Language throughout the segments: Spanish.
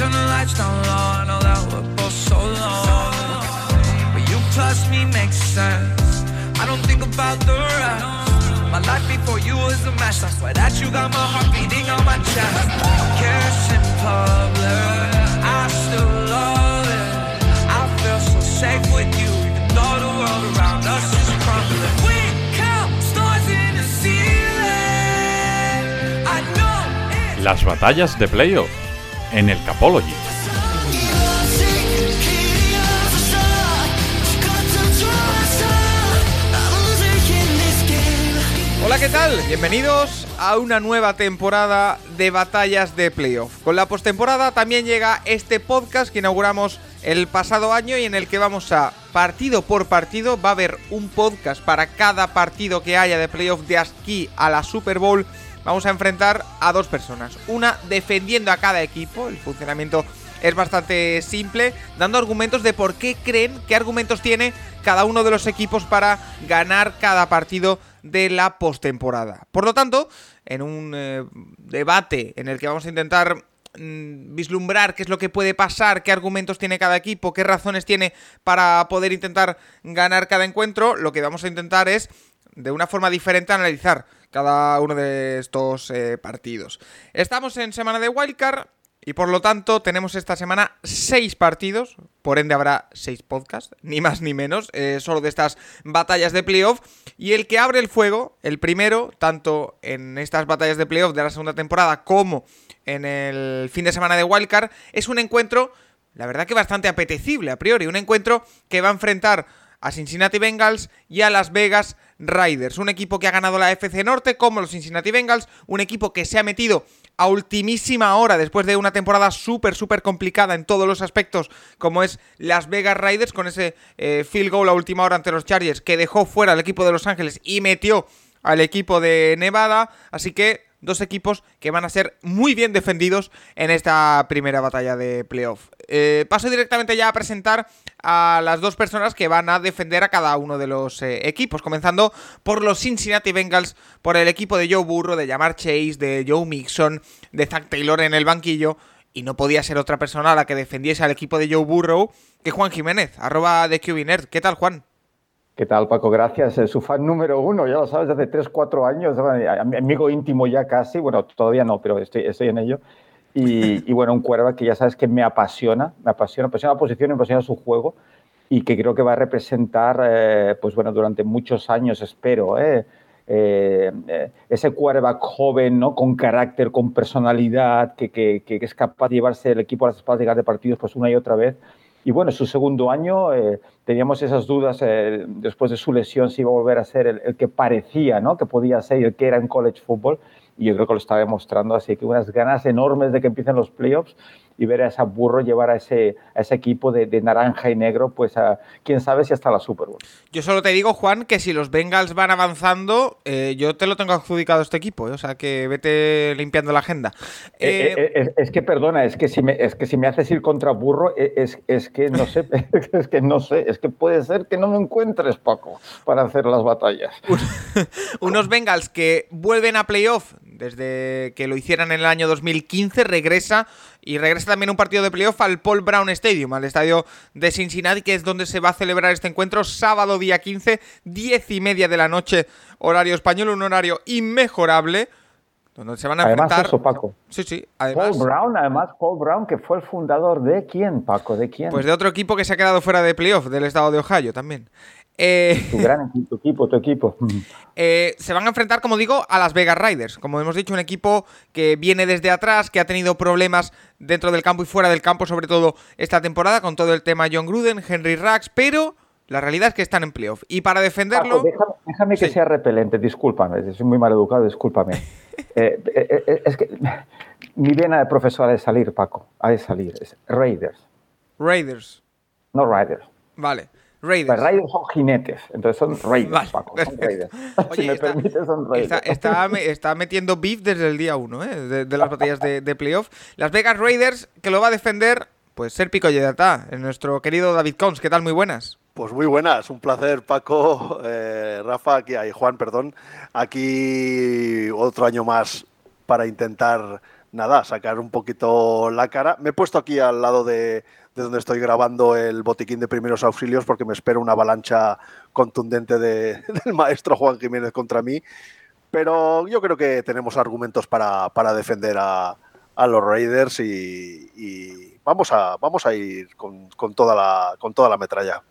turn the lights down low. I know that we're both so alone. But you plus me makes sense. I don't think about the rest. My life before you was a mess. I swear that you got my heart beating on my chest. Kiss in public, I still love it. I feel so safe with you, even though the world around us is crumbling. We count stars in the ceiling. I know Las batallas de playoff en el Capology. Hola, ¿qué tal? Bienvenidos a una nueva temporada de batallas de playoff. Con la postemporada también llega este podcast que inauguramos el pasado año y en el que vamos a partido por partido. Va a haber un podcast para cada partido que haya de playoff de aquí a la Super Bowl. Vamos a enfrentar a dos personas. Una defendiendo a cada equipo, el funcionamiento es bastante simple, dando argumentos de por qué creen, qué argumentos tiene cada uno de los equipos para ganar cada partido de la postemporada. Por lo tanto, en un eh, debate en el que vamos a intentar mm, vislumbrar qué es lo que puede pasar, qué argumentos tiene cada equipo, qué razones tiene para poder intentar ganar cada encuentro, lo que vamos a intentar es de una forma diferente analizar cada uno de estos eh, partidos. Estamos en semana de Wildcard. Y por lo tanto, tenemos esta semana seis partidos, por ende habrá seis podcasts, ni más ni menos, eh, solo de estas batallas de playoff. Y el que abre el fuego, el primero, tanto en estas batallas de playoff de la segunda temporada como en el fin de semana de Wildcard, es un encuentro, la verdad que bastante apetecible a priori, un encuentro que va a enfrentar a Cincinnati Bengals y a Las Vegas Raiders. Un equipo que ha ganado la FC Norte como los Cincinnati Bengals, un equipo que se ha metido a ultimísima hora después de una temporada súper, súper complicada en todos los aspectos, como es Las Vegas Raiders, con ese eh, field goal a última hora ante los Chargers que dejó fuera al equipo de Los Ángeles y metió al equipo de Nevada. Así que dos equipos que van a ser muy bien defendidos en esta primera batalla de playoff. Eh, paso directamente ya a presentar a las dos personas que van a defender a cada uno de los eh, equipos, comenzando por los Cincinnati Bengals, por el equipo de Joe Burrow, de Jamar Chase, de Joe Mixon, de Zach Taylor en el banquillo, y no podía ser otra persona a la que defendiese al equipo de Joe Burrow que Juan Jiménez, arroba de. ¿Qué tal, Juan? ¿Qué tal, Paco? Gracias. Es su fan número uno, ya lo sabes, desde 3, 4 años, amigo íntimo ya casi, bueno, todavía no, pero estoy en ello. Y, y, bueno, un cuerva que ya sabes que me apasiona, me apasiona, me apasiona la posición, me apasiona su juego y que creo que va a representar, eh, pues bueno, durante muchos años, espero, eh, eh, ese quarterback joven, ¿no? Con carácter, con personalidad, que, que, que, es capaz de llevarse el equipo a las espaldas de partidos pues una y otra vez. Y bueno, su segundo año eh, teníamos esas dudas eh, después de su lesión si iba a volver a ser el, el, que parecía, ¿no? Que podía ser el que era en college football. Y yo creo que lo está demostrando. Así que unas ganas enormes de que empiecen los playoffs y ver a ese burro llevar a ese, a ese equipo de, de, naranja y negro, pues a quién sabe si hasta la Super Bowl. Yo solo te digo, Juan, que si los Bengals van avanzando, eh, yo te lo tengo adjudicado a este equipo, ¿eh? o sea que vete limpiando la agenda. Eh, es, es, que perdona, es que si me, es que si me haces ir contra burro, es, es que no sé, es que no sé, es que puede ser que no me encuentres, Paco, para hacer las batallas. Unos Bengals que vuelven a playoff desde que lo hicieran en el año 2015, regresa y regresa también un partido de playoff al Paul Brown Stadium, al estadio de Cincinnati, que es donde se va a celebrar este encuentro, sábado día 15, 10 y media de la noche, horario español, un horario inmejorable. Donde se van a además enfrentar. Eso, Paco. Sí, sí. Además, Paul Brown, además, Paul Brown, que fue el fundador de quién, Paco, de quién. Pues de otro equipo que se ha quedado fuera de playoff, del estado de Ohio también. Eh, tu gran tu equipo, tu equipo. Eh, se van a enfrentar, como digo, a las Vegas Raiders. Como hemos dicho, un equipo que viene desde atrás, que ha tenido problemas dentro del campo y fuera del campo, sobre todo esta temporada, con todo el tema John Gruden, Henry Rax, pero la realidad es que están en playoff. Y para defenderlo. Paco, déjame, déjame, que sí. sea repelente, discúlpame, soy muy mal educado, discúlpame. eh, eh, es que mi vena de profesor ha de salir, Paco, ha de salir. Es Raiders. Raiders. No Raiders. Vale. Raiders. Pues Raiders son jinetes, entonces son Raiders, vale. Paco, son Raiders. Oye, si me está, permite, son Raiders. Está, está, está, metiendo beef desde el día 1 ¿eh? de, de, las batallas de, de, playoff. Las Vegas Raiders, que lo va a defender, pues ser pico Yedata, nuestro querido David Cons. ¿Qué tal? Muy buenas. Pues muy buenas, un placer Paco, eh, Rafa, aquí, ahí, Juan, perdón. Aquí otro año más para intentar nada, sacar un poquito la cara. Me he puesto aquí al lado de, donde estoy grabando el botiquín de primeros auxilios porque me espera una avalancha contundente del maestro Juan Jiménez contra mí. Pero yo creo que tenemos argumentos para, defender a, los Raiders y, vamos, a, vamos a ir con, toda, la, con toda la metralla.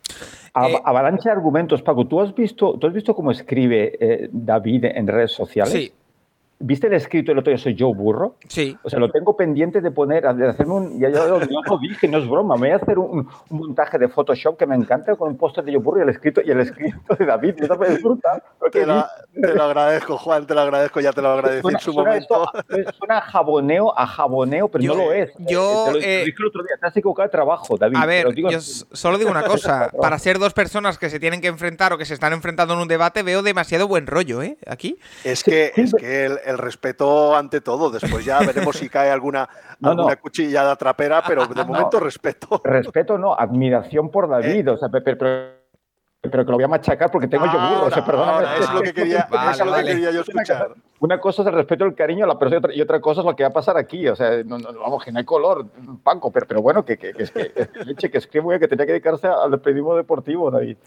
Eh, avalancha de argumentos, Paco. ¿Tú has visto, ¿tú has visto cómo escribe eh, David en redes sociales? Sí. ¿Viste el escrito el otro día soy yo burro? Sí. O sea, lo tengo pendiente de poner, de hacerme un. Ya yo, lo dije, no es broma. Me voy a hacer un, montaje de Photoshop que me encanta con un póster de yo burro y el escrito, y el escrito de David. Yo también brutal. Te, te, lo agradezco, Juan, te lo agradezco, ya te lo agradecí en su momento. suena jaboneo a jaboneo, pero no lo es. Yo. Te lo, eh, dije el otro día, te has equivocado de trabajo, David. A ver, yo solo digo una cosa. Para ser dos personas que se tienen que enfrentar o que se están enfrentando en un debate, veo demasiado buen rollo, ¿eh? Aquí. Es que, es que el respeto ante todo. Después ya veremos si cae alguna, alguna cuchillada trapera, pero de momento respeto. Respeto no, admiración por David. Eh. O sea, pero, pero que lo voy a machacar porque tengo yo burro. O sea, perdóname. es lo que quería, es lo que quería yo escuchar. Una cosa es el respeto y el cariño a la persona y otra cosa es lo que va a pasar aquí. O sea, no, vamos, que no hay color, Paco, pero, pero bueno, que, que, que, que, leche, que escribo que tenía que dedicarse al periodismo deportivo, David.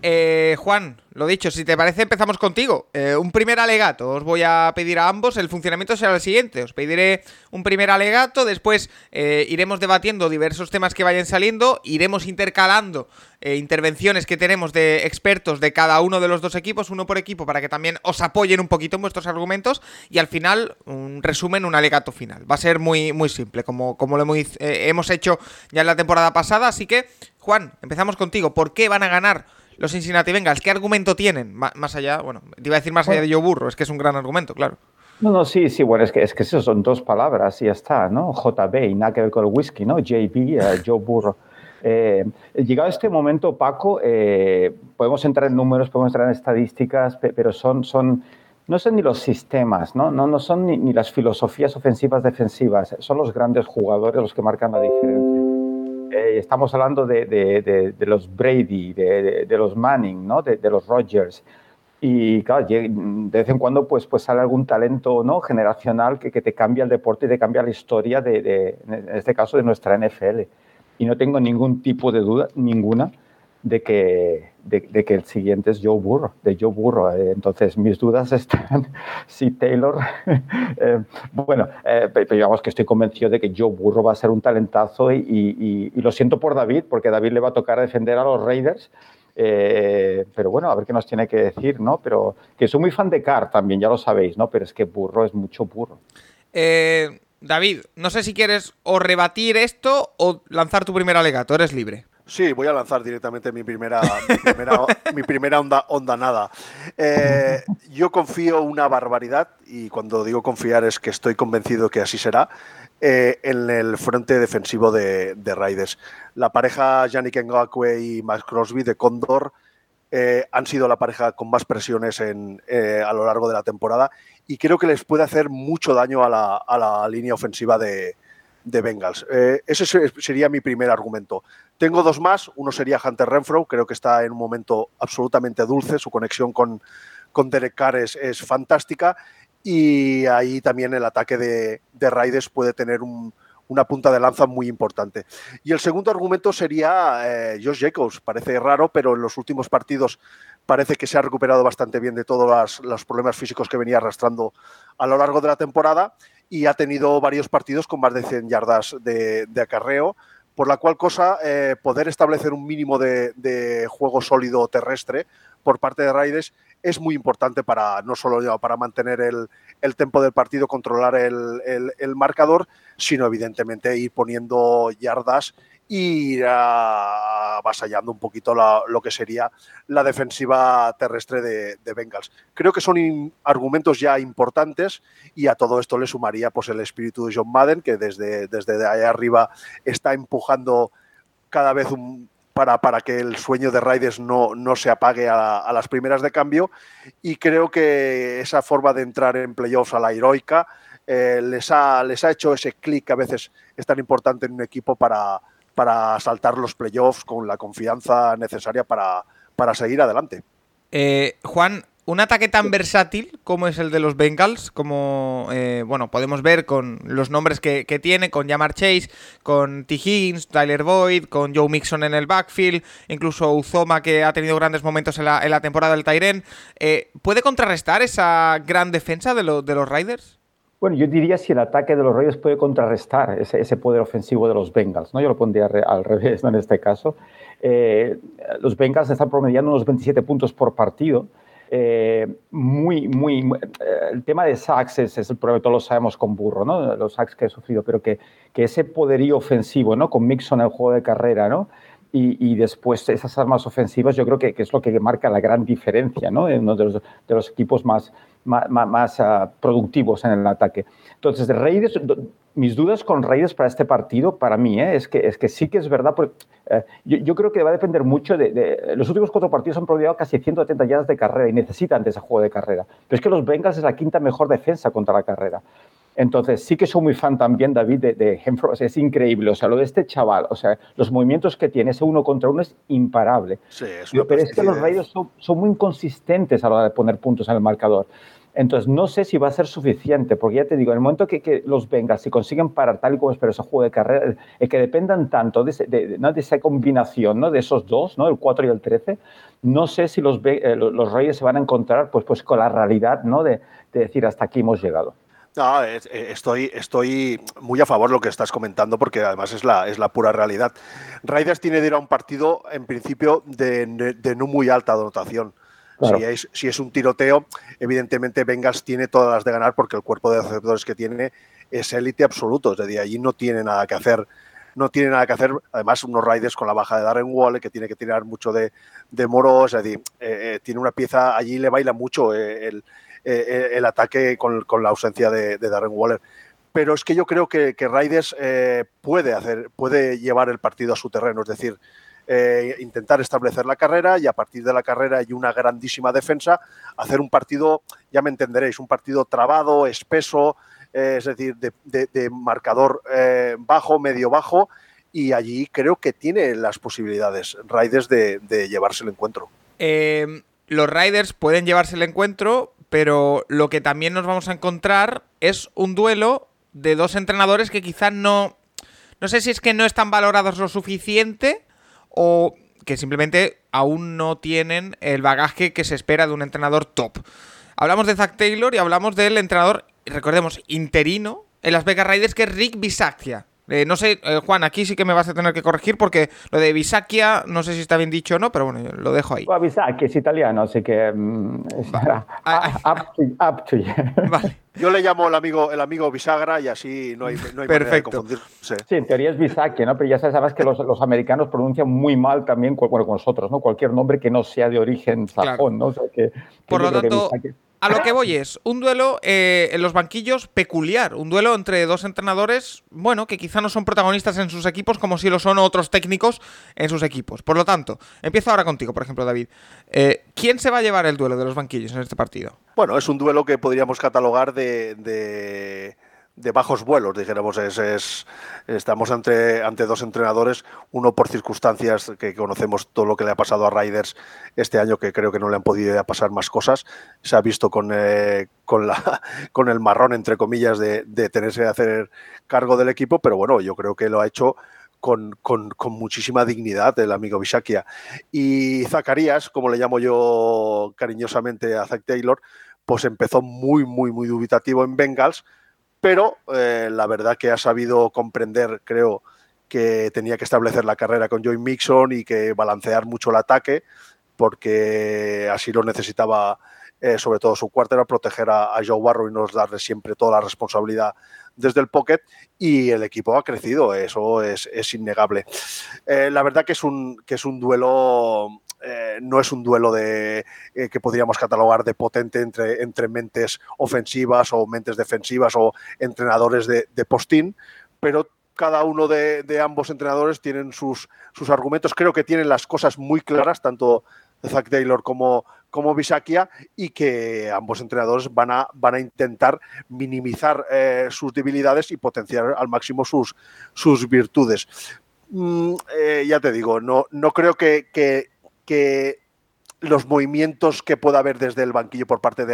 Eh, Juan, lo dicho, si te parece, empezamos contigo. Eh, un primer alegato. Os voy a pedir a ambos. El funcionamiento será el siguiente. Os pediré un primer alegato. Después eh, iremos debatiendo diversos temas que vayan saliendo. Iremos intercalando intervenciones que tenemos de expertos de cada uno de los dos equipos, uno por equipo, para que también os apoyen un poquito en vuestros argumentos. Y al final, un resumen, un alegato final. Va a ser muy, muy simple, como, como lo hemos, hemos hecho ya en la temporada pasada. Así que, Juan, empezamos contigo. ¿Por qué van a ganar? los Cincinnati Bengals? ¿Qué argumento tienen? más allá, bueno, te iba a decir más allá de yo burro, es que es un gran argumento, claro. No, no, sí, sí, bueno, es que, es que eso son dos palabras y ya está, ¿no? JB y nada que ver con el whisky, ¿no? JB, uh, Joe Burro. Eh, llegado este momento, Paco, eh, podemos entrar en números, podemos entrar en estadísticas, pero son, son, no son ni los sistemas, no, no, no son ni, ni las filosofías ofensivas defensivas, son los grandes jugadores los que marcan la diferencia. Eh, estamos hablando de, los Brady, de, los Manning, ¿no? de, los Rogers. Y claro, de vez en cuando pues, pues sale algún talento ¿no? generacional que, que te cambia el deporte y te cambia la historia, de, en este caso, de nuestra NFL. Y no tengo ningún tipo de duda, ninguna, de que, de, que el siguiente es Joe Burrow, de Joe Burrow. Eh, entonces, mis dudas están si Taylor, eh, bueno, eh, pero digamos que estoy convencido de que Joe Burrow va a ser un talentazo y, lo siento por David, porque David le va a tocar defender a los Raiders. pero bueno, a ver qué nos tiene que decir, ¿no? Pero que soy muy fan de Carr también, ya lo sabéis, ¿no? Pero es que burro es mucho burro. David, no sé si quieres o rebatir esto o lanzar tu primer alegato, eres libre. Sí, voy a lanzar directamente mi primera, mi primera, onda, onda nada. Eh, yo confío una barbaridad, y cuando digo confiar es que estoy convencido que así será, eh, en el frente defensivo de, de, Raiders. La pareja Yannick Ngakwe y Max Crosby de Condor eh, han sido la pareja con más presiones en, a lo largo de la temporada y creo que les puede hacer mucho daño a la, a la línea ofensiva de, de Bengals. Ese sería mi primer argumento. Tengo dos más. Uno sería Hunter Renfro. Creo que está en un momento absolutamente dulce. Su conexión con, con Derek Carr es, fantástica. Y ahí también el ataque de, de Raiders puede tener una punta de lanza muy importante. Y el segundo argumento sería eh, Josh Jacobs. Parece raro, pero en los últimos partidos parece que se ha recuperado bastante bien de todos los problemas físicos que venía arrastrando a lo largo de la temporada y ha tenido varios partidos con más de 100 yardas de, acarreo, por la cual cosa eh, poder establecer un mínimo de, juego sólido terrestre por parte de Raiders es muy importante para no solo para mantener el, el tempo del partido, controlar el, el, marcador, sino evidentemente ir poniendo yardas y avasallando un poquito lo que sería la defensiva terrestre de, Bengals. Creo que son argumentos ya importantes y a todo esto le sumaría pues, el espíritu de John Madden, que desde, desde allá arriba está empujando cada vez para, para, que el sueño de Raiders no, no se apague a, las primeras de cambio y creo que esa forma de entrar en playoffs a la heroica eh, les, ha, les ha hecho ese clic que a veces es tan importante en un equipo para para saltar los playoffs con la confianza necesaria para, para seguir adelante. Eh, Juan, un ataque tan versátil como es el de los Bengals, como eh, bueno, podemos ver con los nombres que, tiene, con Jamar Chase, con T. Higgins, Tyler Boyd, con Joe Mixon en el backfield, incluso Uzoma que ha tenido grandes momentos en la, temporada del Tyren, eh, ¿puede contrarrestar esa gran defensa de, de los Riders? Bueno, yo diría si el ataque de los Raiders puede contrarrestar ese, poder ofensivo de los Bengals, ¿no? Yo lo pondría al revés en este caso. Eh, los Bengals están promediando unos 27 puntos por partido, eh, muy, muy, eh, el tema de sacks es, el problema, todos lo sabemos con Burro, ¿no? Los sacks que he sufrido, pero que, que ese poderío ofensivo, ¿no? Con Mixon en el juego de carrera, ¿no? Y, después esas armas ofensivas yo creo que, que, es lo que marca la gran diferencia, ¿no? Uno de los, de los equipos más, más, más uh, productivos en el ataque. Entonces, Raiders, mis dudas con Raiders para este partido, para mí, ¿eh? es, que, es que sí que es verdad, porque, eh, yo, yo, creo que va a depender mucho de, de, Los últimos cuatro partidos han promediado casi 170 yardas de carrera y necesitan de ese juego de carrera. Pero es que los Bengals es la quinta mejor defensa contra la carrera. Entonces, sí que soy muy fan también, David, de, de es increíble. O sea, lo de este chaval, o sea, los movimientos que tiene, ese uno contra uno es imparable. Sí, es Pero es que los Raiders son, son, muy inconsistentes a la hora de poner puntos en el marcador. Entonces, no sé si va a ser suficiente, porque ya te digo, en el momento que, los vengas, si consiguen parar tal y como espero ese juego de carrera, es que dependan tanto de, de, esa combinación ¿no? de esos dos, ¿no? el 4 y el 13, no sé si los, eh, los Reyes se van a encontrar pues, pues con la realidad ¿no? de, de decir hasta aquí hemos llegado. No, eh, estoy, estoy muy a favor de lo que estás comentando porque además es la, es la pura realidad. Raiders tiene de ir a un partido en principio de, de no muy alta dotación. Si, es, un tiroteo, evidentemente Vengas tiene todas las de ganar porque el cuerpo de receptores que tiene es élite absoluto. Es decir, allí no tiene nada que hacer. No tiene nada que hacer. Además, unos Raiders con la baja de Darren Waller, que tiene que tirar mucho de, de Moro. Es decir, eh, eh, tiene una pieza, allí le baila mucho eh, el, ataque con, con, la ausencia de, Darren Waller. Pero es que yo creo que, que Raiders puede, hacer, puede llevar el partido a su terreno, es decir, eh, intentar establecer la carrera y a partir de la carrera y una grandísima defensa, hacer un partido, ya me entenderéis, un partido trabado, espeso, eh, es decir, de, marcador eh, bajo, medio bajo, y allí creo que tiene las posibilidades Raiders de, de llevarse el encuentro. Eh, los Riders pueden llevarse el encuentro, pero lo que también nos vamos a encontrar es un duelo de dos entrenadores que quizás no. No sé si es que no están valorados lo suficiente o que simplemente aún no tienen el bagaje que se espera de un entrenador top. Hablamos de Zach Taylor y hablamos del entrenador, recordemos, interino en las Vegas Raiders, que es Rick Bisaccia. Eh, no sé, eh, Juan, aquí sí que me vas a tener que corregir porque lo de Bisacchia, no sé si está bien dicho o no, pero bueno, lo dejo ahí. Bisacchia es italiano, así que um, vale. up, to, up to you. Vale. Yo le llamo el amigo, el amigo bisagra y así no hay, no hay Perfecto. manera de confundirse. Sí, en teoría es Bisacchia, ¿no? Pero ya sabes que los, los, americanos pronuncian muy mal también, bueno, con nosotros, ¿no? Cualquier nombre que no sea de origen sajón, claro. ¿no? O sea, que, que Por lo tanto, a lo que voy es un duelo eh, en los banquillos peculiar, un duelo entre dos entrenadores, bueno, que quizá no son protagonistas en sus equipos como si lo son otros técnicos en sus equipos. Por lo tanto, empiezo ahora contigo, por ejemplo, David. Eh, ¿Quién se va a llevar el duelo de los banquillos en este partido? Bueno, es un duelo que podríamos catalogar de, de de bajos vuelos, dijéramos. Es, es, estamos ante, ante dos entrenadores, uno por circunstancias que conocemos todo lo que le ha pasado a Riders este año, que creo que no le han podido pasar más cosas. Se ha visto con, eh, con, el marrón, entre comillas, de, de tenerse que hacer cargo del equipo, pero bueno, yo creo que lo ha hecho con, con, muchísima dignidad el amigo Bishakia. Y Zacarías, como le llamo yo cariñosamente a Zach Taylor, pues empezó muy, muy, muy dubitativo en Bengals, pero eh, la verdad que ha sabido comprender, creo, que tenía que establecer la carrera con Joey Mixon y que balancear mucho el ataque, porque así lo necesitaba eh, sobre todo su cuarto era proteger a, a, Joe Barrow y no darle siempre toda la responsabilidad desde el pocket y el equipo ha crecido, eso es, innegable. Eh, la verdad que es un, que es un duelo eh, no es un duelo de, eh, que podríamos catalogar de potente entre, entre mentes ofensivas o mentes defensivas o entrenadores de, de postín, pero cada uno de, de, ambos entrenadores tienen sus, sus argumentos. Creo que tienen las cosas muy claras, tanto Zach Taylor como, como Bisakia, y que ambos entrenadores van a, van a intentar minimizar eh, sus debilidades y potenciar al máximo sus, sus virtudes. Mm, eh, ya te digo, no, no creo que, que, que los movimientos que pueda haber desde el banquillo por parte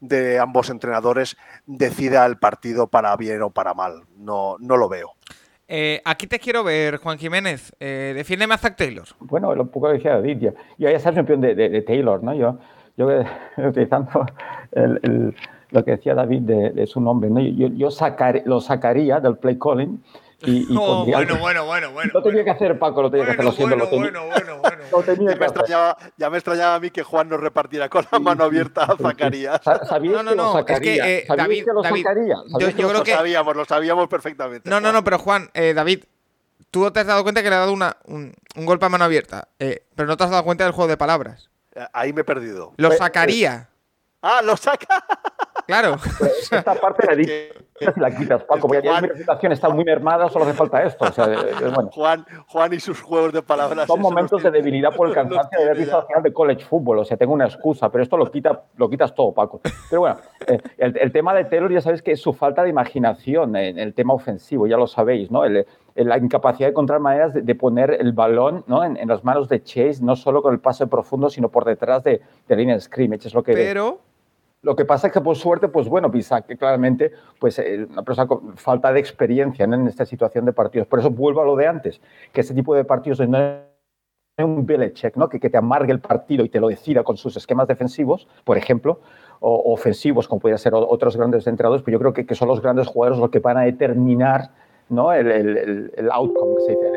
de, ambos entrenadores decida el partido para bien o para mal. No, no lo veo. Eh, aquí te quiero ver, Juan Jiménez. Eh, defiéndeme a Zach Taylor. Bueno, lo poco decía David. Yo, yo ya sabes campeón de, de, Taylor, ¿no? Yo, yo utilizando lo que decía David de, su nombre, ¿no? yo, yo lo sacaría del play calling y, bueno, bueno, bueno, bueno. Lo tenía que hacer, Paco, lo tenía que hacer, lo siento. Bueno, bueno, bueno, ya, me extrañaba, ya me extrañaba a mí que Juan nos repartiera con la mano abierta a Zacarías. no, no, no, es que, eh, David, que lo David, sacaría? Yo, yo creo lo que... sabíamos, lo sabíamos perfectamente. No, no, no, pero Juan, eh, David, tú te has dado cuenta que le ha dado una, un, un golpe a mano abierta, eh, pero no te has dado cuenta del juego de palabras. Eh, ahí me he perdido. Lo pues, sacaría. Ah, lo saca. Claro. Pues esta parte la, si la quitas, Paco, porque ya mi reputación está muy mermada, solo hace falta esto. O sea, bueno. Juan, Juan y sus juegos de palabras. Son momentos de debilidad por el cansancio de haber visto al final de college football. O sea, tengo una excusa, pero esto lo, quita, lo quitas todo, Paco. Pero bueno, eh, el, tema de Taylor ya sabéis que es su falta de imaginación en el tema ofensivo, ya lo sabéis, ¿no? la incapacidad de encontrar maneras de, poner el balón ¿no? en, las manos de Chase, no solo con el pase profundo, sino por detrás de, de línea de scrimmage. Es lo que pero, lo que pasa es que por suerte, pues bueno, Pisa, que claramente, pues eh, una persona con falta de experiencia en esta situación de partidos. Por eso vuelvo a lo de antes, que este tipo de partidos no es un Belichick, ¿no? Que, que, te amargue el partido y te lo decida con sus esquemas defensivos, por ejemplo, o ofensivos, como podrían ser otros grandes entrenadores, pues yo creo que, que, son los grandes jugadores los que van a determinar ¿no? el, el, el outcome, que se dice,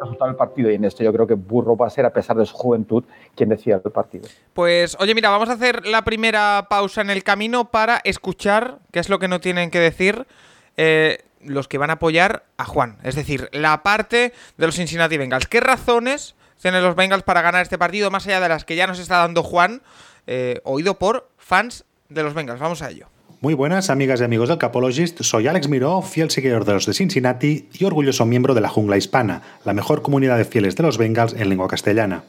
resultado del partido y en esto yo creo que Burro va a ser, a pesar de su juventud, quien decida el partido. Pues oye, mira, vamos a hacer la primera pausa en el camino para escuchar qué es lo que no tienen que decir eh, los que van a apoyar a Juan. Es decir, la parte de los Cincinnati Bengals. ¿Qué razones tienen los Bengals para ganar este partido, más allá de las que ya nos está dando Juan, eh, oído por fans de los Bengals? Vamos a ello. Muy buenas, amigas y amigos del Capologist. Soy Alex Miró, fiel seguidor de los de Cincinnati y orgulloso miembro de la Jungla Hispana, la mejor comunidad de fieles de los Bengals en lengua castellana.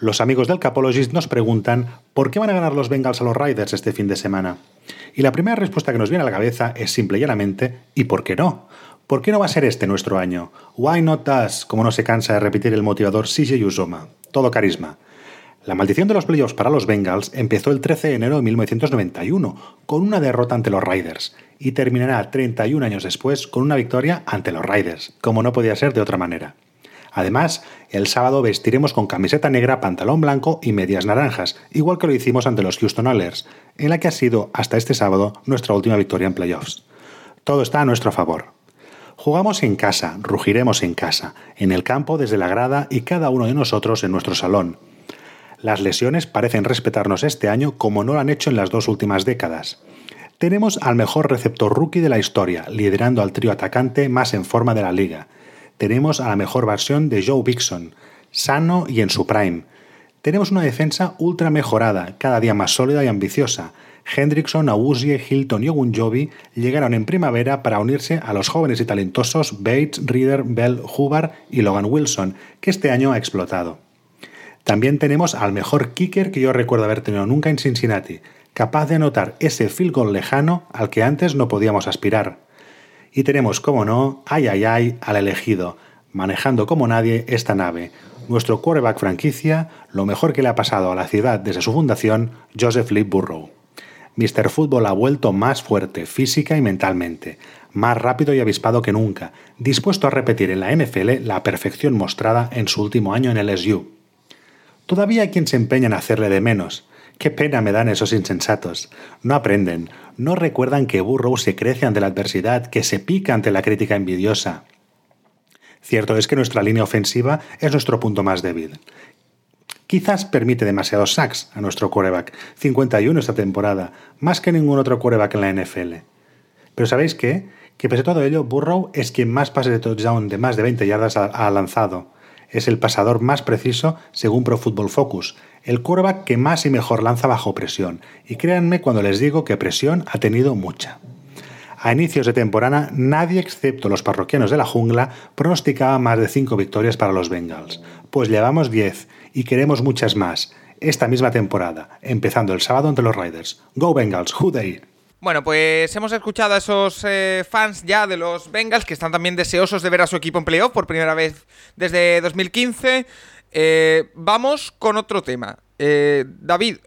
Los amigos del Capologist nos preguntan por qué van a ganar los Bengals a los Riders este fin de semana. Y la primera respuesta que nos viene a la cabeza es simple y llanamente ¿y por qué no? ¿Por qué no va a ser este nuestro año? Why not us? Como no se cansa de repetir el motivador CJ Uzoma. Todo carisma. La maldición de los playoffs para los Bengals empezó el 13 de enero de 1991 con una derrota ante los Riders y terminará 31 años después con una victoria ante los Riders, como no podía ser de otra manera. Además, el sábado vestiremos con camiseta negra, pantalón blanco y medias naranjas, igual que lo hicimos ante los Houston Oilers, en la que ha sido hasta este sábado nuestra última victoria en playoffs. Todo está a nuestro favor. Jugamos en casa, rugiremos en casa, en el campo desde la grada y cada uno de nosotros en nuestro salón las lesiones parecen respetarnos este año como no lo han hecho en las dos últimas décadas. Tenemos al mejor receptor rookie de la historia, liderando al trío atacante más en forma de la liga. Tenemos a la mejor versión de Joe Bixon, sano y en su prime. Tenemos una defensa ultra mejorada, cada día más sólida y ambiciosa. Hendrickson, Awuzie, Hilton y Ogunjobi llegaron en primavera para unirse a los jóvenes y talentosos Bates, Reader, Bell, Hubbard y Logan Wilson, que este año ha explotado. También tenemos al mejor kicker que yo recuerdo haber tenido nunca en Cincinnati, capaz de anotar ese field goal lejano al que antes no podíamos aspirar. Y tenemos, como no, ay ay ay, al elegido, manejando como nadie esta nave, nuestro quarterback franquicia, lo mejor que le ha pasado a la ciudad desde su fundación, Joseph Lee Burrow. Mr. Football ha vuelto más fuerte física y mentalmente, más rápido y avispado que nunca, dispuesto a repetir en la NFL la perfección mostrada en su último año en el SU. Todavía hay quien se empeña en hacerle de menos. Qué pena me dan esos insensatos. No aprenden, no recuerdan que Burrow se crece ante la adversidad, que se pica ante la crítica envidiosa. Cierto es que nuestra línea ofensiva es nuestro punto más débil. Quizás permite demasiados sacks a nuestro quarterback, 51 esta temporada, más que ningún otro quarterback en la NFL. Pero ¿sabéis qué? Que pese a todo ello, Burrow es quien más pases de touchdown de más de 20 yardas ha lanzado es el pasador más preciso según Pro Football Focus, el quarterback que más y mejor lanza bajo presión, y créanme cuando les digo que presión ha tenido mucha. A inicios de temporada, nadie excepto los parroquianos de la jungla pronosticaba más de 5 victorias para los Bengals, pues llevamos 10 y queremos muchas más esta misma temporada, empezando el sábado ante los Riders. Go Bengals, who they? Bueno, pues hemos escuchado a esos eh, fans ya de los Bengals que están también deseosos de ver a su equipo en playoff por primera vez desde 2015. Eh, vamos con otro tema. Eh, David,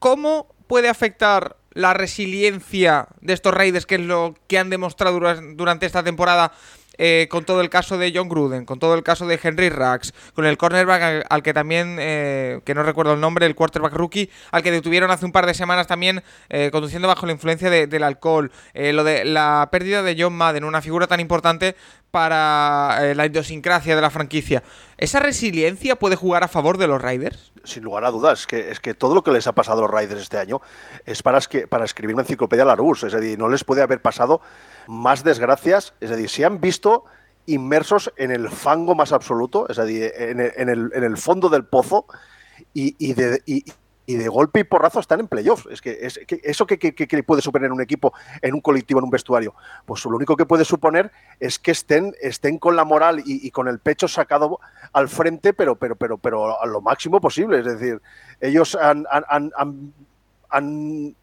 ¿cómo puede afectar la resiliencia de estos Raiders, que es lo que han demostrado durante esta temporada, eh, con todo el caso de John Gruden, con todo el caso de Henry Rax, con el cornerback al, que también, eh, que no recuerdo el nombre, el quarterback rookie, al que detuvieron hace un par de semanas también eh, conduciendo bajo la influencia del alcohol, lo de la pérdida de John Madden, una figura tan importante para la idiosincrasia de la franquicia. ¿Esa resiliencia puede jugar a favor de los Raiders? Sin lugar a dudas, es que, es que todo lo que les ha pasado a los Raiders este año es para, para escribir una enciclopedia Larousse, es decir, no les puede haber pasado más desgracias, es decir, se han visto inmersos en el fango más absoluto, es decir, en el, fondo del pozo y, de, de, golpe y porrazo están en playoffs. Es que, es, que eso que, puede suponer un equipo en un colectivo, en un vestuario, pues lo único que puede suponer es que estén, estén con la moral y, con el pecho sacado al frente, pero, pero, pero, pero a lo máximo posible. Es decir, ellos han, han, han, han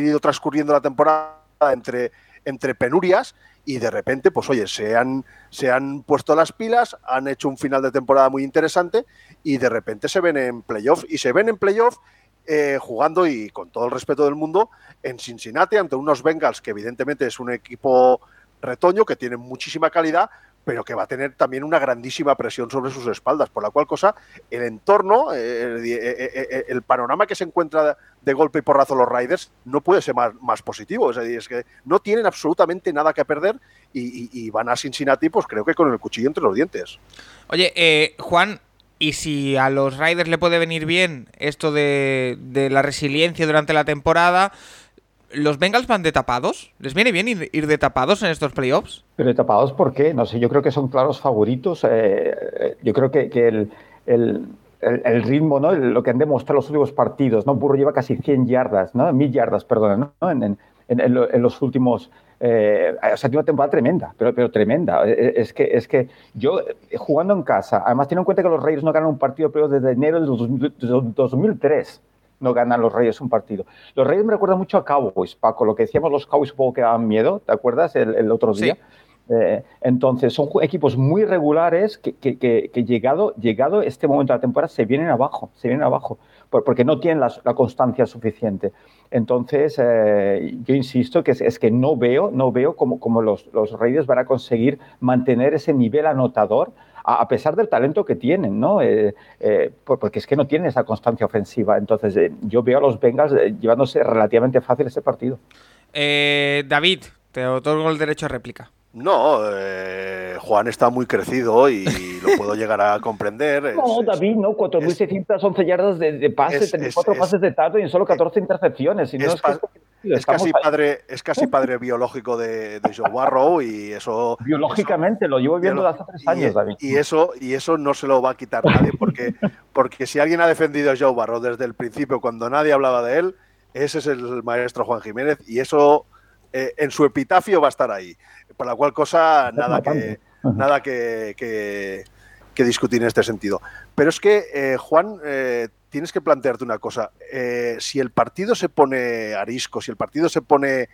ido transcurriendo la temporada entre entre penurias y de repente, pues oye, se han, se han puesto las pilas, han hecho un final de temporada muy interesante y de repente se ven en playoff y se ven en playoff eh, jugando y con todo el respeto del mundo en Cincinnati ante unos Bengals que evidentemente es un equipo retoño que tiene muchísima calidad, pero que va a tener también una grandísima presión sobre sus espaldas, por la cual cosa el entorno, eh, eh, eh, el, panorama que se encuentra de golpe y porrazo los Riders no puede ser más, positivo, es decir, es que no tienen absolutamente nada que perder y, van a Cincinnati, pues creo que con el cuchillo entre los dientes. Oye, Juan, ¿y si a los Riders le puede venir bien esto de, de la resiliencia durante la temporada? ¿Los Bengals van de tapados? ¿Les viene bien ir, de tapados en estos playoffs? Pero de tapados, ¿por qué? No sé, yo creo que son claros favoritos. Eh, eh, yo creo que, el, ritmo, ¿no? lo que han demostrado los últimos partidos, ¿no? Burro lleva casi 100 yardas, ¿no? 1000 yardas, perdón, ¿no? En, los últimos. Eh, o sea, tiene una temporada tremenda, pero, pero tremenda. Es que, es que yo, jugando en casa, además, teniendo en cuenta que los Reyes no ganan un partido de desde enero de 2003 no ganan los Reyes un partido. Los Reyes me recuerdan mucho a Cowboys, Paco, lo que decíamos los Cowboys supongo que daban miedo, ¿te acuerdas el, otro día? Eh, entonces, son equipos muy regulares que, que, llegado, llegado este momento de la temporada se vienen abajo, se vienen abajo, porque no tienen la, constancia suficiente. Entonces, eh, yo insisto que es, que no veo, no veo cómo, cómo los, los Reyes van a conseguir mantener ese nivel anotador a pesar del talento que tienen, ¿no? Eh, eh, porque es que no tienen esa constancia ofensiva. Entonces, eh, yo veo a los Bengals llevándose relativamente fácil ese partido. David, te otorgo el derecho a réplica. No, Juan está muy crecido y lo puedo llegar a comprender. no, David, no, 4.611 yardas de, de pase, 34 pases de tato y en solo 14 intercepciones. Y no es es casi, padre, es casi padre biológico de, Joe Barrow y eso... Biológicamente, lo llevo viendo hace tres años, David. Y eso, y eso no se lo va a quitar nadie, porque, porque si alguien ha defendido a Joe Barrow desde el principio, cuando nadie hablaba de él, ese es el maestro Juan Jiménez y eso eh, en su epitafio va a estar ahí. Por la cual cosa, nada que, nada que, que, discutir en este sentido. Pero es que, eh, Juan, eh, tienes que plantearte una cosa. Eh, si el partido se pone arisco, si el partido se pone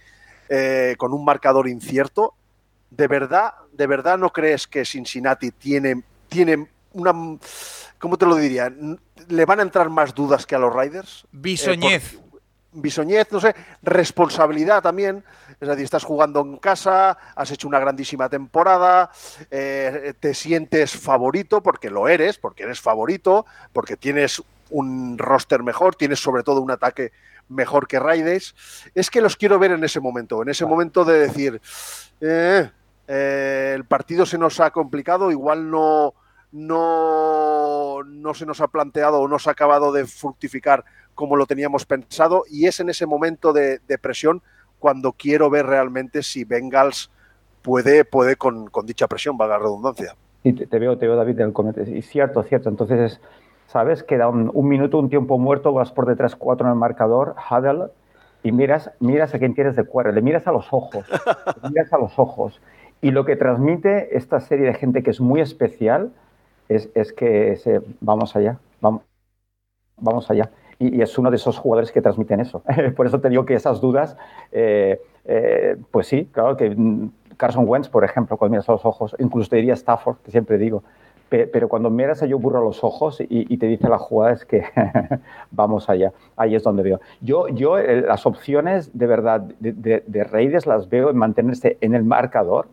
eh, con un marcador incierto, ¿de verdad, de verdad no crees que Cincinnati tiene, tiene una... ¿Cómo te lo diría? ¿Le van a entrar más dudas que a los Riders? Bisoñez. Eh, bisoñez, no sé, responsabilidad también. Es decir, estás jugando en casa, has hecho una grandísima temporada, te sientes favorito porque lo eres, porque eres favorito, porque tienes un roster mejor, tienes sobre todo un ataque mejor que Raiders. Es que los quiero ver en ese momento, en ese momento de decir, eh, eh, el partido se nos ha complicado, igual no, no, no se nos ha planteado o no se ha acabado de fructificar como lo teníamos pensado y es en ese momento de, presión cuando quiero ver realmente si Bengals puede, puede con, dicha presión, valga la redundancia. Sí, te, veo, te veo David del comete. Y cierto, cierto. Entonces es, ¿sabes? Queda un, un, minuto, un tiempo muerto, vas por detrás cuatro en el marcador, huddle, y miras, miras a quien tienes de cuerda, le miras a los ojos, le miras a los ojos. Y lo que transmite esta serie de gente que es muy especial es, es que se, vamos allá, vamos, vamos allá. Y, es uno de esos jugadores que transmiten eso. por eso te digo que esas dudas, eh, eh, pues sí, claro que mm, Carson Wentz, por ejemplo, cuando miras a los ojos, incluso te diría Stafford, que siempre digo, pero cuando miras a Joe Burrow a los ojos y, te dice la jugada es que vamos allá, ahí es donde veo. Yo, yo eh, las opciones de verdad de, de, Raiders las veo en mantenerse en el marcador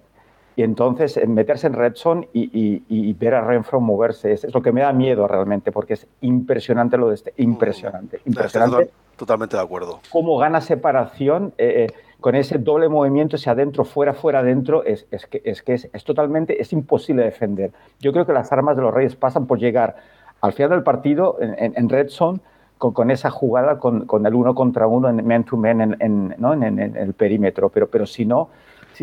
y entonces en meterse en red zone y, ver a Renfro moverse. Es, lo que me da miedo realmente porque es impresionante lo de este, impresionante, impresionante. Totalmente de acuerdo. Cómo gana separación. Eh, eh, con ese doble movimiento, ese adentro, fuera, fuera, adentro, es, que, es, totalmente, es imposible defender. Yo creo que las armas de los Reyes pasan por llegar al final del partido en, en, red zone con, esa jugada, con, el uno contra uno en man to man en, en, el perímetro, pero, pero si no,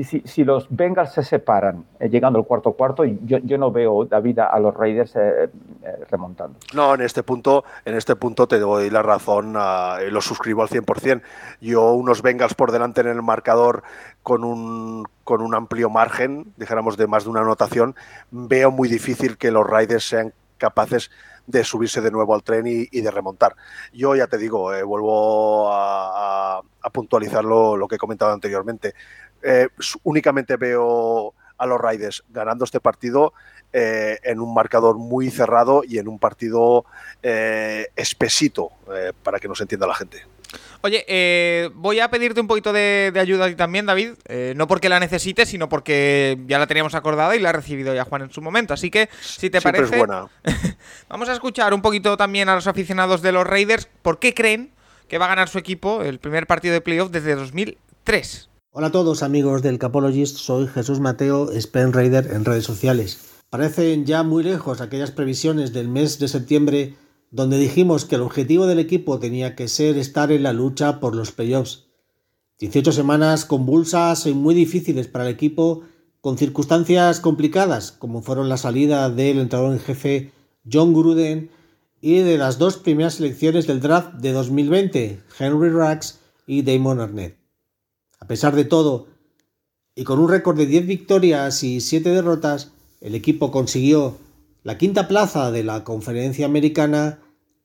si, los Bengals se separan eh, llegando al cuarto cuarto, yo, no veo David a los Raiders eh, eh, remontando. No, en este punto, en este punto te doy la razón, lo suscribo al 100%. Yo unos Bengals por delante en el marcador con un, con un amplio margen, dijéramos de más de una anotación, veo muy difícil que los Raiders sean capaces de subirse de nuevo al tren y, de remontar. Yo ya te digo, vuelvo a, puntualizar lo, que he comentado anteriormente. Eh, únicamente veo a los Raiders ganando este partido eh, en un marcador muy cerrado y en un partido eh, espesito, para que nos entienda la gente. Oye, voy a pedirte un poquito de, ayuda a ti también, David. no porque la necesites, sino porque ya la teníamos acordada y la ha recibido ya Juan en su momento. Así que, si te parece, vamos a escuchar un poquito también a los aficionados de los Raiders por qué creen que va a ganar su equipo el primer partido de playoff desde 2003. Hola a todos amigos del Capologist, soy Jesús Mateo, Spen Raider en redes sociales. Parecen ya muy lejos aquellas previsiones del mes de septiembre donde dijimos que el objetivo del equipo tenía que ser estar en la lucha por los playoffs. 18 semanas convulsas y muy difíciles para el equipo con circunstancias complicadas como fueron la salida del entrenador en jefe John Gruden y de las dos primeras selecciones del draft de 2020, Henry Ruggs y Damon Arnett. A pesar de todo, y con un récord de 10 victorias y 7 derrotas, el equipo consiguió la quinta plaza de la conferencia americana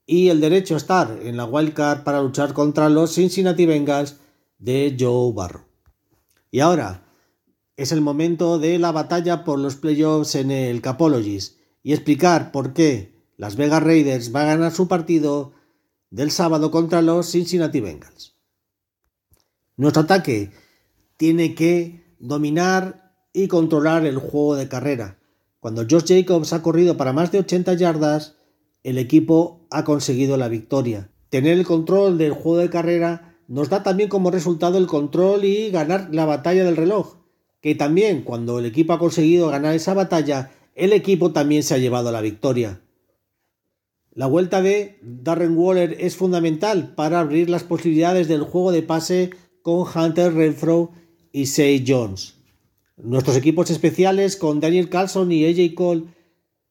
y el derecho a estar en la wildcard para luchar contra los Cincinnati Bengals de Joe Barrow. Y ahora es el momento de la batalla por los playoffs en el Capologist y explicar por qué las Vegas Raiders van a ganar su partido del sábado contra los Cincinnati Bengals. Nuestro ataque tiene que dominar y controlar el juego de carrera. Cuando Josh Jacobs ha corrido para más de 80 yardas, el equipo ha conseguido la victoria. Tener el control del juego de carrera nos da también como resultado el control y ganar la batalla del reloj. Que también cuando el equipo ha conseguido ganar esa batalla, el equipo también se ha llevado la victoria. La vuelta de Darren Waller es fundamental para abrir las posibilidades del juego de pase con Hunter Renfro y Say Jones. Nuestros equipos especiales con Daniel Carlson y AJ Cole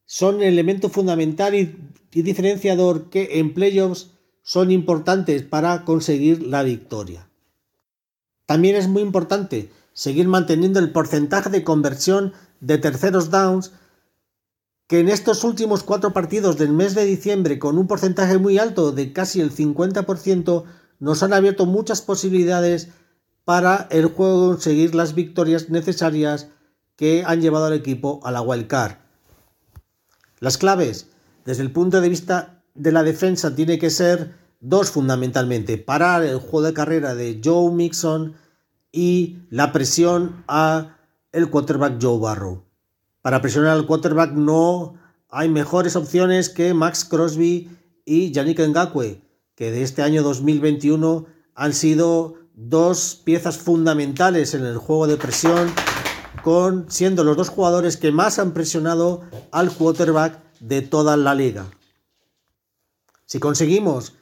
son elemento fundamental y, diferenciador que en playoffs son importantes para conseguir la victoria. También es muy importante seguir manteniendo el porcentaje de conversión de terceros downs que en estos últimos cuatro partidos del mes de diciembre con un porcentaje muy alto de casi el 50% nos han abierto muchas posibilidades para el juego conseguir las victorias necesarias que han llevado al equipo a la wild card. Las claves, desde el punto de vista de la defensa, tiene que ser dos fundamentalmente: parar el juego de carrera de Joe Mixon y la presión a el quarterback Joe Barrow. Para presionar al quarterback no hay mejores opciones que Max Crosby y Yannick Ngakwe que de este año 2021 han sido dos piezas fundamentales en el juego de presión, con siendo los dos jugadores que más han presionado al quarterback de toda la liga. Si conseguimos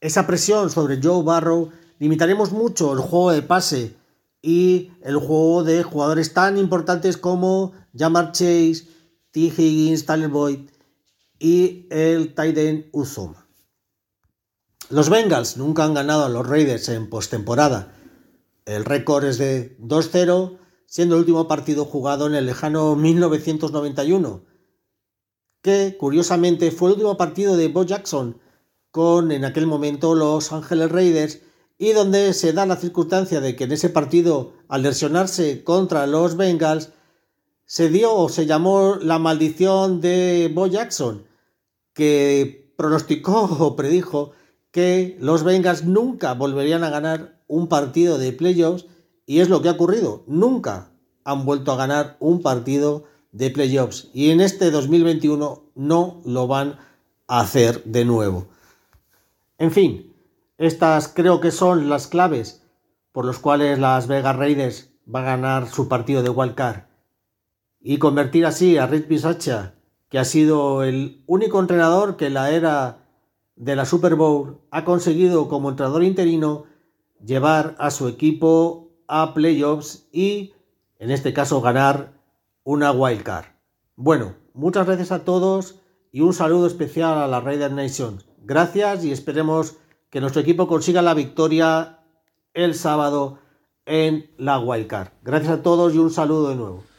esa presión sobre Joe Barrow, limitaremos mucho el juego de pase y el juego de jugadores tan importantes como Jamar Chase, T. Higgins, Tyler Boyd y el Tyden Uzoma. Los Bengals nunca han ganado a los Raiders en postemporada. El récord es de 2-0, siendo el último partido jugado en el lejano 1991, que curiosamente fue el último partido de Bo Jackson con en aquel momento los Ángeles Raiders y donde se da la circunstancia de que en ese partido, al lesionarse contra los Bengals, se dio o se llamó la maldición de Bo Jackson, que pronosticó o predijo que los Bengals nunca volverían a ganar un partido de playoffs y es lo que ha ocurrido. Nunca han vuelto a ganar un partido de playoffs y en este 2021 no lo van a hacer de nuevo. En fin, estas creo que son las claves por las cuales las Vegas Raiders va a ganar su partido de wild card y convertir así a Rick Pisacha, que ha sido el único entrenador que la era de la Super Bowl ha conseguido como entrenador interino llevar a su equipo a playoffs y en este caso ganar una wild card. Bueno, muchas gracias a todos y un saludo especial a la Raider Nation. Gracias y esperemos que nuestro equipo consiga la victoria el sábado en la wild card. Gracias a todos y un saludo de nuevo.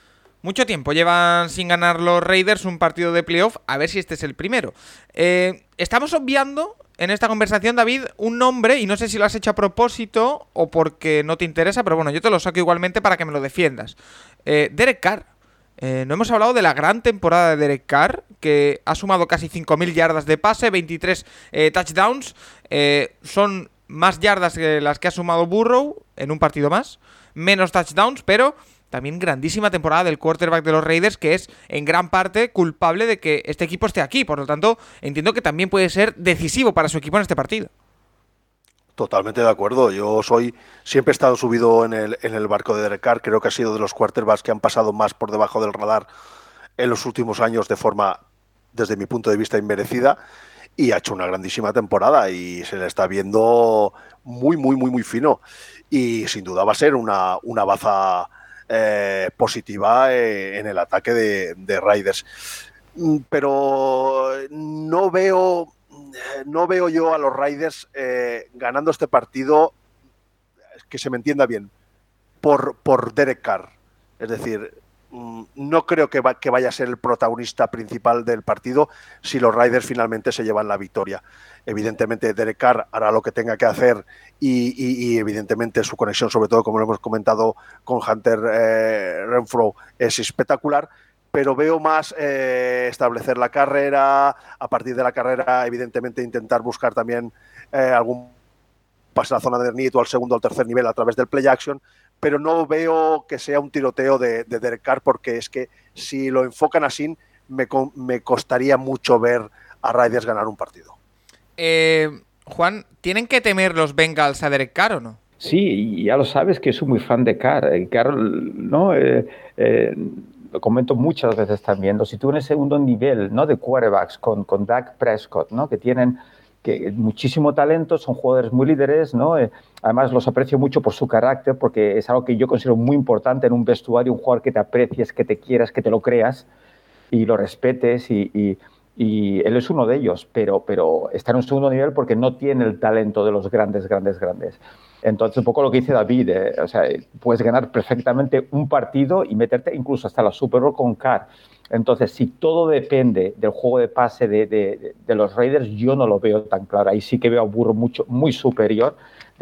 Mucho tiempo llevan sin ganar los Raiders un partido de playoff, a ver si este es el primero. Eh, estamos obviando en esta conversación, David, un nombre, y no sé si lo has hecho a propósito o porque no te interesa, pero bueno, yo te lo saco igualmente para que me lo defiendas. Eh, Derek Carr. Eh, no hemos hablado de la gran temporada de Derek Carr, que ha sumado casi 5.000 yardas de pase, 23 touchdowns. son más yardas que las que ha sumado Burrow en un partido más, menos touchdowns, pero también grandísima temporada del quarterback de los Raiders, que es en gran parte culpable de que este equipo esté aquí. Por lo tanto, entiendo que también puede ser decisivo para su equipo en este partido. Totalmente de acuerdo. Yo soy siempre he estado subido en el, en el barco de Derek Carr. Creo que ha sido de los quarterbacks que han pasado más por debajo del radar en los últimos años de forma, desde mi punto de vista, inmerecida. Y ha hecho una grandísima temporada y se le está viendo muy, muy, muy, muy fino. Y sin duda va a ser una, una baza eh, positiva eh, en el ataque de, Raiders. Mm, pero no veo, no veo yo a los Raiders eh, ganando este partido, que se me entienda bien, por, por Derek Carr. Es decir, no creo que, que, vaya a ser el protagonista principal del partido si los Raiders finalmente se llevan la victoria. Evidentemente, Derek Carr hará lo que tenga que hacer y, evidentemente su conexión, sobre todo como lo hemos comentado con Hunter eh, Renfro, es espectacular. Pero veo más eh, establecer la carrera, a partir de la carrera, evidentemente, intentar buscar también eh, algún pase a la zona de Nito al segundo al tercer nivel a través del play action, pero no veo que sea un tiroteo de, de Derek Carr, porque es que si lo enfocan así, me, me costaría mucho ver a Raiders ganar un partido. Eh, Juan, ¿tienen que temer los Bengals a Derek Carr o no? Sí, ya lo sabes que soy muy fan de Carr. Eh, Carr, ¿no? Eh, lo comento muchas veces también. Los tú en el segundo nivel ¿no? de quarterbacks con, con Dak Prescott, ¿no? que tienen que, muchísimo talento, son jugadores muy líderes, ¿no? además los aprecio mucho por su carácter, porque es algo que yo considero muy importante en un vestuario, un jugador que te aprecies, que te quieras, que te lo creas y lo respetes y y él es uno de ellos, pero, pero está en un segundo nivel porque no tiene el talento de los grandes, grandes, grandes. Entonces, un poco lo que dice David, eh, o sea, puedes ganar perfectamente un partido y meterte incluso hasta la Super Bowl con Carr. Entonces, si todo depende del juego de pase de, de, de, los Raiders, yo no lo veo tan claro. Ahí sí que veo a Burro mucho, muy superior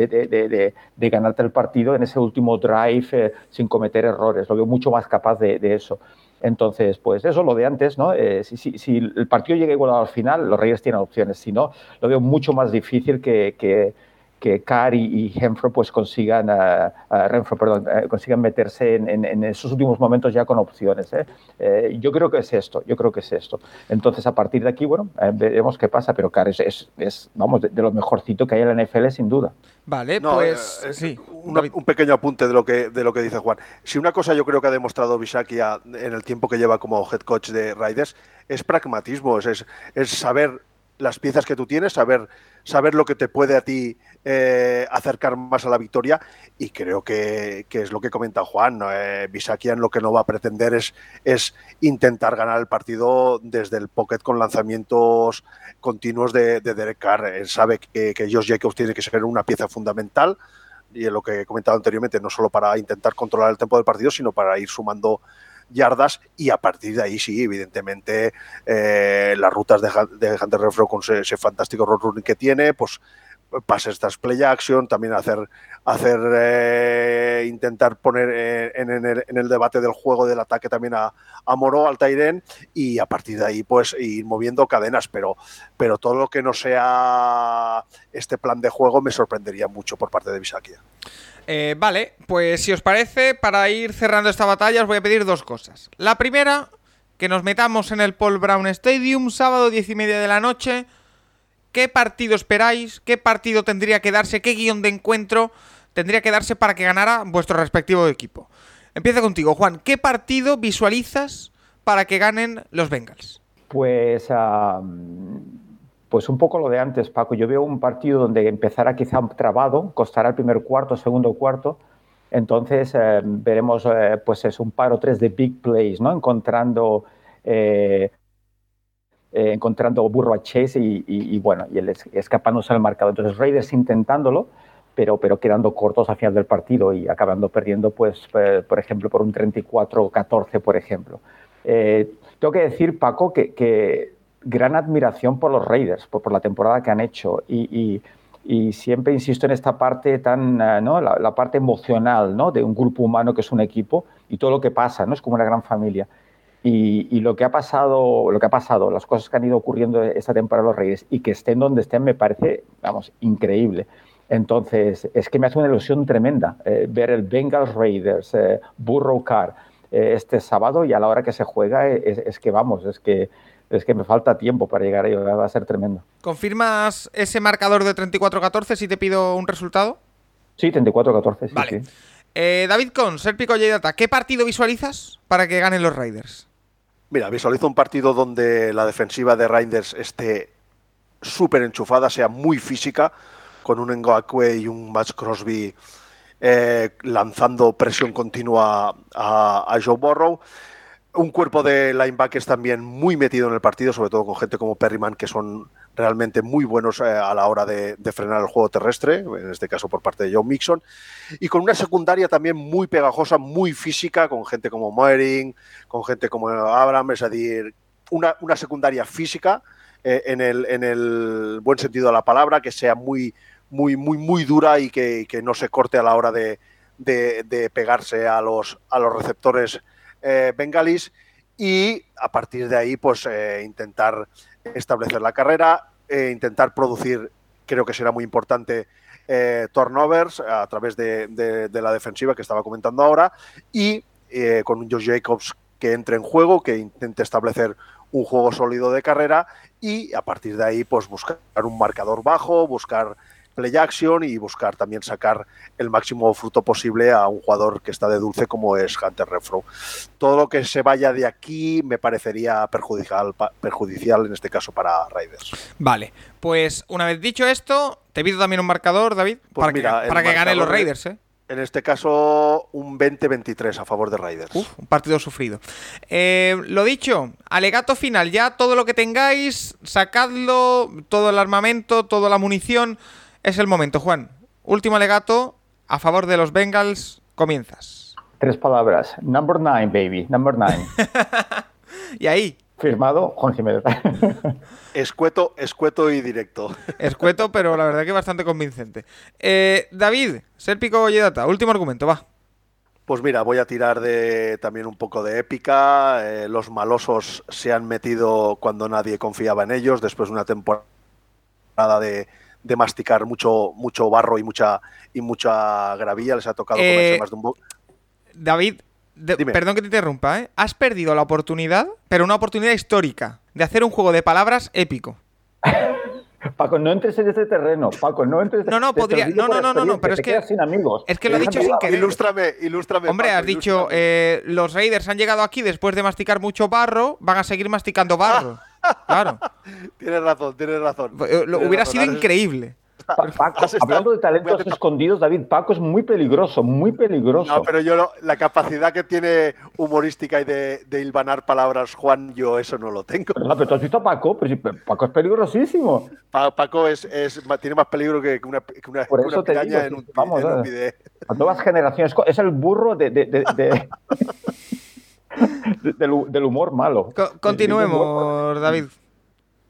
de, ganarte el partido en ese último drive eh, sin cometer errores. Lo veo mucho más capaz de, eso. Entonces, pues eso, lo de antes, ¿no? Eh, si, el partido llega igual al final, los Reyes tienen opciones. Si no, lo veo mucho más difícil que, que Carr y, Renfro pues consigan, uh, Renfro, perdón, uh, consigan meterse en, en, en, esos últimos momentos ya con opciones. ¿eh? Eh, yo creo que es esto, yo creo que es esto. Entonces, a partir de aquí, bueno, eh, veremos qué pasa, pero Carr es, es, es vamos, de, de, lo mejorcito que hay en la NFL, sin duda. Vale, no, pues sí. Un, un, pequeño apunte de lo, que, de lo que dice Juan. Si una cosa yo creo que ha demostrado Bisakia en el tiempo que lleva como head coach de Raiders es pragmatismo, es, es saber las piezas que tú tienes, saber, saber lo que te puede a ti eh, acercar más a la victoria y creo que, que es lo que comenta Juan. Eh, Bisakian lo que no va a pretender es, es intentar ganar el partido desde el pocket con lanzamientos continuos de, de Derek Carr. Él sabe que, que Josh Jacobs tiene que ser una pieza fundamental y lo que he comentado anteriormente, no solo para intentar controlar el tiempo del partido, sino para ir sumando yardas y a partir de ahí sí, evidentemente eh, las rutas de, de Hunter Renfro con ese, fantástico road running que tiene, pues pases estas play action, también hacer, hacer eh, intentar poner eh, en, el, debate del juego del ataque también a, a Moro, al Tairen, y a partir de ahí pues ir moviendo cadenas, pero, pero todo lo que no sea este plan de juego me sorprendería mucho por parte de Bisakia. Eh, vale, pues si os parece, para ir cerrando esta batalla os voy a pedir dos cosas. La primera, que nos metamos en el Paul Brown Stadium, sábado diez y media de la noche, ¿Qué partido esperáis? ¿Qué partido tendría que darse? ¿Qué guion de encuentro tendría que darse para que ganara vuestro respectivo equipo? Empieza contigo, Juan. ¿Qué partido visualizas para que ganen los Bengals? Pues, pues un poco lo de antes, Paco. Yo veo un partido donde empezará quizá trabado, costará el primer cuarto, segundo cuarto. Entonces eh, veremos, eh, pues es un par o tres de big plays, ¿no? Encontrando eh, eh, encontrando burro a Chase y, bueno, y escapándose al marcador. Entonces Raiders intentándolo, pero, pero quedando cortos al final del partido y acabando perdiendo, pues, por ejemplo, por un 34-14, por ejemplo. Tengo que decir, Paco, que, gran admiración por los Raiders, por, la temporada que han hecho y, siempre insisto en esta parte tan, ¿no? La, parte emocional, ¿no? De un grupo humano que es un equipo y todo lo que pasa, ¿no? Es como una gran familia. Y, lo que ha pasado, lo que ha pasado, las cosas que han ido ocurriendo esta temporada los Reyes y que estén donde estén me parece, vamos, increíble. Entonces, es que me hace una ilusión tremenda eh, ver el Bengals Raiders, eh, Burrow Car, eh, este sábado y a la hora que se juega es, que vamos, es que, es que me falta tiempo para llegar ahí, va a ser tremendo. ¿Confirmas ese marcador de 34-14 si te pido un resultado? Sí, 34-14, sí. Vale. David Cons, el pico Data, ¿qué partido visualizas para que ganen los Raiders? Mira, visualizo un partido donde la defensiva de Reinders esté súper enchufada, sea muy física, con un Ngakwe y un Max Crosby eh, lanzando presión continua a, Joe Burrow. Un cuerpo de linebackers también muy metido en el partido, sobre todo con gente como Perryman, que son realmente muy buenos eh, a la hora de, frenar el juego terrestre, en este caso por parte de Joe Mixon, y con una secundaria también muy pegajosa, muy física, con gente como Moering, con gente como Abraham, es decir, una, secundaria física eh, en, el, en, el, buen sentido de la palabra, que sea muy, muy, muy, muy dura y que, no se corte a la hora de, pegarse a los, a los receptores eh, bengalis y a partir de ahí pues intentar establecer la carrera, e intentar producir, creo que será muy importante, eh, turnovers a través de, la defensiva que estaba comentando ahora y eh, con un Josh Jacobs que entre en juego, que intente establecer un juego sólido de carrera y a partir de ahí pues buscar un marcador bajo, buscar play action y buscar también sacar el máximo fruto posible a un jugador que está de dulce como es Hunter Refro. Todo lo que se vaya de aquí me parecería perjudicial, perjudicial en este caso para Raiders. Vale, pues una vez dicho esto, te pido también un marcador, David, pues para, que, para que ganen los Raiders. ¿eh? En este caso, un 20-23 a favor de Raiders. un partido sufrido. Eh, lo dicho, alegato final. Ya todo lo que tengáis, sacadlo, todo el armamento, toda la munición. Es el momento, Juan. Último alegato a favor de los Bengals. Comienzas. Tres palabras. Number nine, baby. Number nine. y ahí. Firmado Juan Jiménez. escueto, escueto y directo. Escueto, pero la verdad que bastante convincente. Eh, David, Serpico Golledata, último argumento, va. Pues mira, voy a tirar de también un poco de épica. Eh, los malosos se han metido cuando nadie confiaba en ellos, después de una temporada de, de masticar mucho, mucho barro y mucha, y mucha gravilla, les ha tocado comerse eh, más de un David, perdón que te interrumpa, ¿eh? has perdido la oportunidad, pero una oportunidad histórica, de hacer un juego de palabras épico. Paco, no entres en ese terreno. Paco, no entres No, no, podría. No, no, no, no, pero es que. Sin amigos. Es que lo he dicho sin querer. Ilústrame, ilústrame. Hombre, has dicho, eh, los Raiders han llegado aquí después de masticar mucho barro, van a seguir masticando barro. Claro. tienes razón, tienes razón. Eh, hubiera sido increíble. Paco, hablando de talentos escondidos, David, Paco es muy peligroso, muy peligroso. No, pero yo la capacidad que tiene humorística y de, de, hilvanar palabras, Juan, yo eso no lo tengo. No, pero tú has visto a Paco, pues Paco es peligrosísimo. Paco es, tiene más peligro que una, que una, Por eso piraña en un, vamos, en un nuevas generaciones, es el burro de, de, del, humor malo. continuemos, David.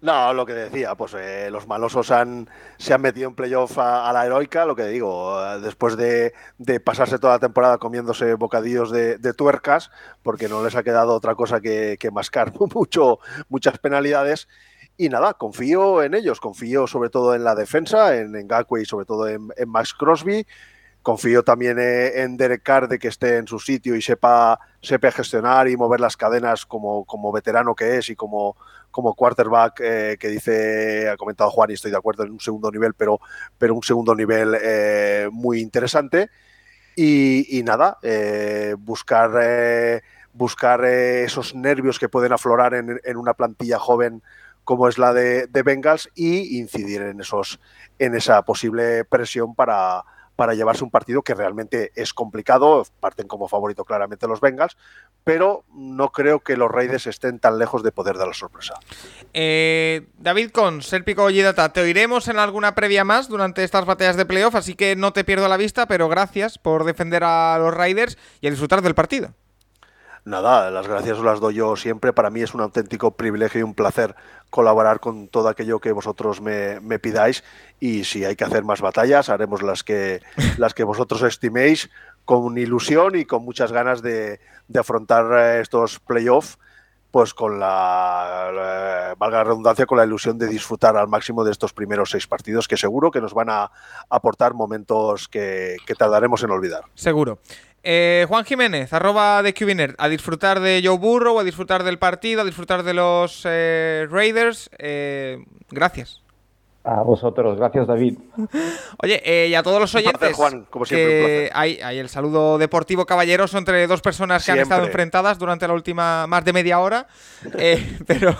No, lo que decía, pues eh, los malosos han, se han metido en playoff a, la heroica, lo que digo, eh, después de, pasarse toda la temporada comiéndose bocadillos de, tuercas, porque no les ha quedado otra cosa que, mascar mucho, muchas penalidades. Y nada, confío en ellos, confío sobre todo en la defensa, en, en y sobre todo en, Max Crosby. Confío también eh, en Derek Carr de que esté en su sitio y sepa, sepa gestionar y mover las cadenas como, como veterano que es y como, como quarterback eh, que dice, ha comentado Juan y estoy de acuerdo en un segundo nivel, pero, pero un segundo nivel eh, muy interesante. Y, nada, eh, buscar, buscar esos nervios que pueden aflorar en, en, una plantilla joven como es la de, de Bengals y incidir en, esos, en esa posible presión para, para llevarse un partido que realmente es complicado. Parten como favorito claramente los Bengals, pero no creo que los Raiders estén tan lejos de poder dar la sorpresa. Eh, David con Serpico Ollidata, te oiremos en alguna previa más durante estas batallas de playoff, así que no te pierdo la vista, pero gracias por defender a los Raiders y a disfrutar del partido. Nada, las gracias os las doy yo siempre. Para mí es un auténtico privilegio y un placer colaborar con todo aquello que vosotros me, pidáis. Y si hay que hacer más batallas, haremos las que, las que vosotros estiméis con ilusión y con muchas ganas de, afrontar eh, estos playoffs pues con la, valga la redundancia, con la ilusión de disfrutar al máximo de estos primeros seis partidos que seguro que nos van a aportar momentos que, que tardaremos en olvidar. Seguro. Eh, Juan Jiménez, arroba de Cubiner, a disfrutar de Joe Burrow, a disfrutar del partido, a disfrutar de los eh, Raiders. Eh, gracias. A vosotros, gracias David. Oye, y a todos los oyentes, Juan, como siempre, hay, el saludo deportivo caballeroso entre dos personas que han estado enfrentadas durante la última más de media hora. pero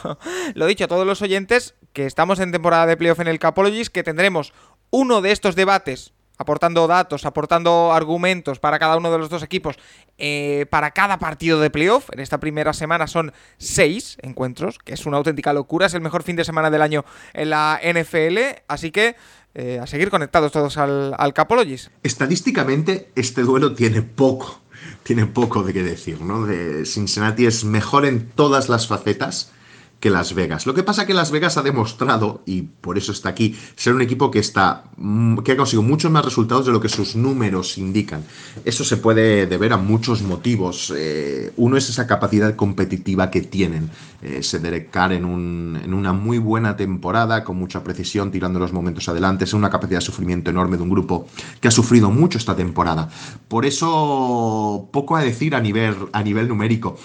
lo dicho, a todos los oyentes, que estamos en temporada de playoff en el Capologist, que tendremos uno de estos debates aportando datos, aportando argumentos para cada uno de los dos equipos eh, para cada partido de playoff. En esta primera semana son seis encuentros, que es una auténtica locura. Es el mejor fin de semana del año en la NFL. Así que eh, a seguir conectados todos al, al Capologis. Estadísticamente, este duelo tiene poco, tiene poco de qué decir, ¿no? De Cincinnati es mejor en todas las facetas que Las Vegas. Lo que pasa que Las Vegas ha demostrado, y por eso está aquí, ser un equipo que está mm, que ha conseguido muchos más resultados de lo que sus números indican. Eso se puede deber a muchos motivos. Eh, uno es esa capacidad competitiva que tienen. Eh, Carr en, en, una muy buena temporada, con mucha precisión, tirando los momentos adelante. Es una capacidad de sufrimiento enorme de un grupo que ha sufrido mucho esta temporada. Por eso, poco a decir a nivel, a nivel numérico.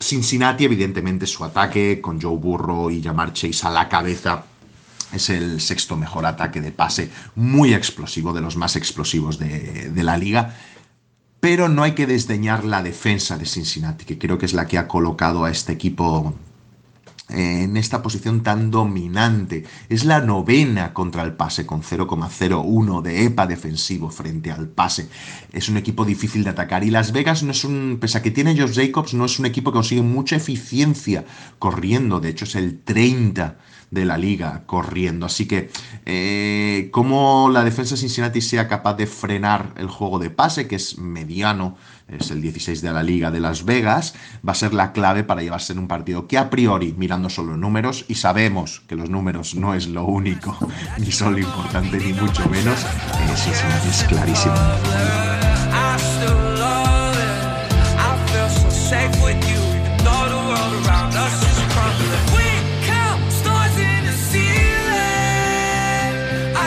Cincinnati, evidentemente, su ataque con Joe Burrow y Jamar Chase a la cabeza es el sexto mejor ataque de pase, muy explosivo, de los más explosivos de, de la liga. Pero no hay que desdeñar la defensa de Cincinnati, que creo que es la que ha colocado a este equipo en esta posición tan dominante. Es la novena contra el pase con 0,01 de EPA defensivo frente al pase. Es un equipo difícil de atacar y Las Vegas no es un, pese a que tiene Josh Jacobs, no es un equipo que consigue mucha eficiencia corriendo, de hecho es el 30 de la liga corriendo. Así que, eh, como la defensa de Cincinnati sea capaz de frenar el juego de pase, que es mediano, es el 16 de la Liga de Las Vegas, va a ser la clave para llevarse en un partido que a priori, mirando solo números, y sabemos que los números no es lo único, ni solo importante, ni mucho menos, eso es, es clarísimo.